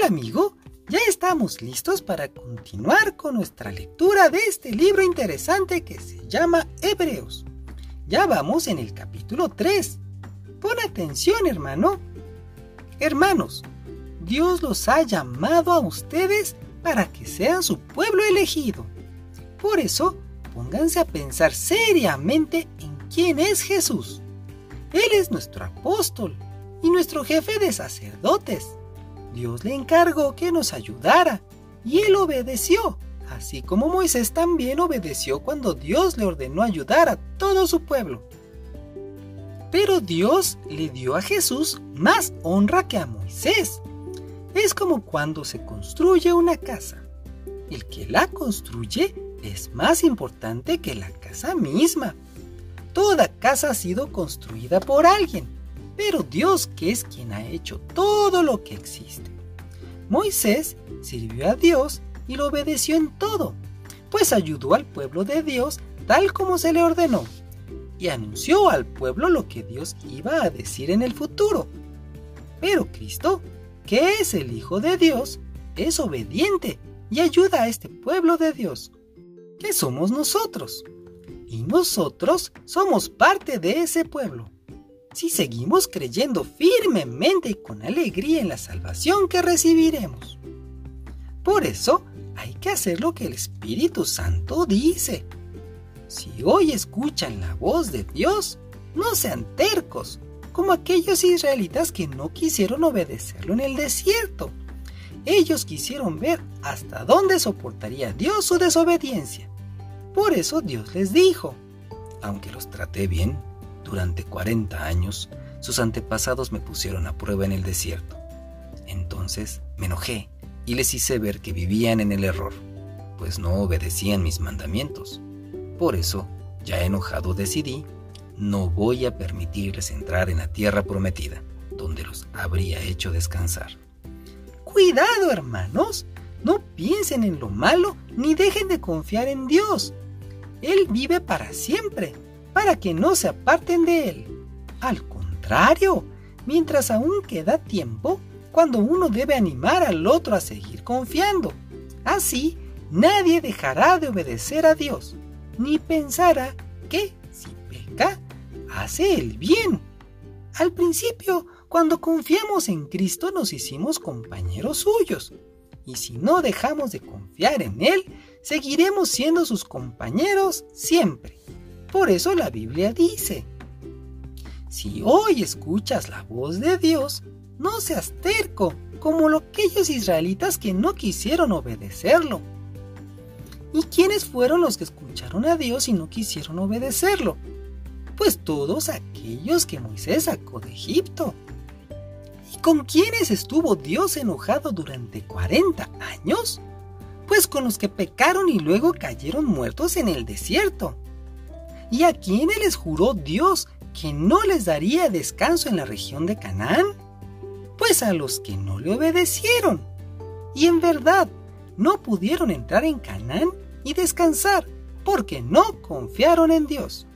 Hola amigo, ya estamos listos para continuar con nuestra lectura de este libro interesante que se llama Hebreos. Ya vamos en el capítulo 3. Pon atención hermano. Hermanos, Dios los ha llamado a ustedes para que sean su pueblo elegido. Por eso, pónganse a pensar seriamente en quién es Jesús. Él es nuestro apóstol y nuestro jefe de sacerdotes. Dios le encargó que nos ayudara y él obedeció, así como Moisés también obedeció cuando Dios le ordenó ayudar a todo su pueblo. Pero Dios le dio a Jesús más honra que a Moisés. Es como cuando se construye una casa. El que la construye es más importante que la casa misma. Toda casa ha sido construida por alguien pero Dios que es quien ha hecho todo lo que existe. Moisés sirvió a Dios y lo obedeció en todo, pues ayudó al pueblo de Dios tal como se le ordenó, y anunció al pueblo lo que Dios iba a decir en el futuro. Pero Cristo, que es el Hijo de Dios, es obediente y ayuda a este pueblo de Dios, que somos nosotros. Y nosotros somos parte de ese pueblo si seguimos creyendo firmemente y con alegría en la salvación que recibiremos. Por eso hay que hacer lo que el Espíritu Santo dice. Si hoy escuchan la voz de Dios, no sean tercos, como aquellos israelitas que no quisieron obedecerlo en el desierto. Ellos quisieron ver hasta dónde soportaría Dios su desobediencia. Por eso Dios les dijo, aunque los traté bien, durante 40 años, sus antepasados me pusieron a prueba en el desierto. Entonces me enojé y les hice ver que vivían en el error, pues no obedecían mis mandamientos. Por eso, ya enojado decidí, no voy a permitirles entrar en la tierra prometida, donde los habría hecho descansar. Cuidado, hermanos, no piensen en lo malo ni dejen de confiar en Dios. Él vive para siempre para que no se aparten de él. Al contrario, mientras aún queda tiempo, cuando uno debe animar al otro a seguir confiando. Así, nadie dejará de obedecer a Dios, ni pensará que, si peca, hace el bien. Al principio, cuando confiamos en Cristo, nos hicimos compañeros suyos. Y si no dejamos de confiar en Él, seguiremos siendo sus compañeros siempre. Por eso la Biblia dice, si hoy escuchas la voz de Dios, no seas terco como aquellos israelitas que no quisieron obedecerlo. ¿Y quiénes fueron los que escucharon a Dios y no quisieron obedecerlo? Pues todos aquellos que Moisés sacó de Egipto. ¿Y con quiénes estuvo Dios enojado durante 40 años? Pues con los que pecaron y luego cayeron muertos en el desierto. ¿Y a quiénes les juró Dios que no les daría descanso en la región de Canaán? Pues a los que no le obedecieron. Y en verdad, no pudieron entrar en Canaán y descansar porque no confiaron en Dios.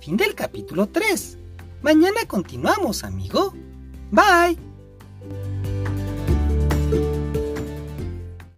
Fin del capítulo 3. Mañana continuamos, amigo. Bye.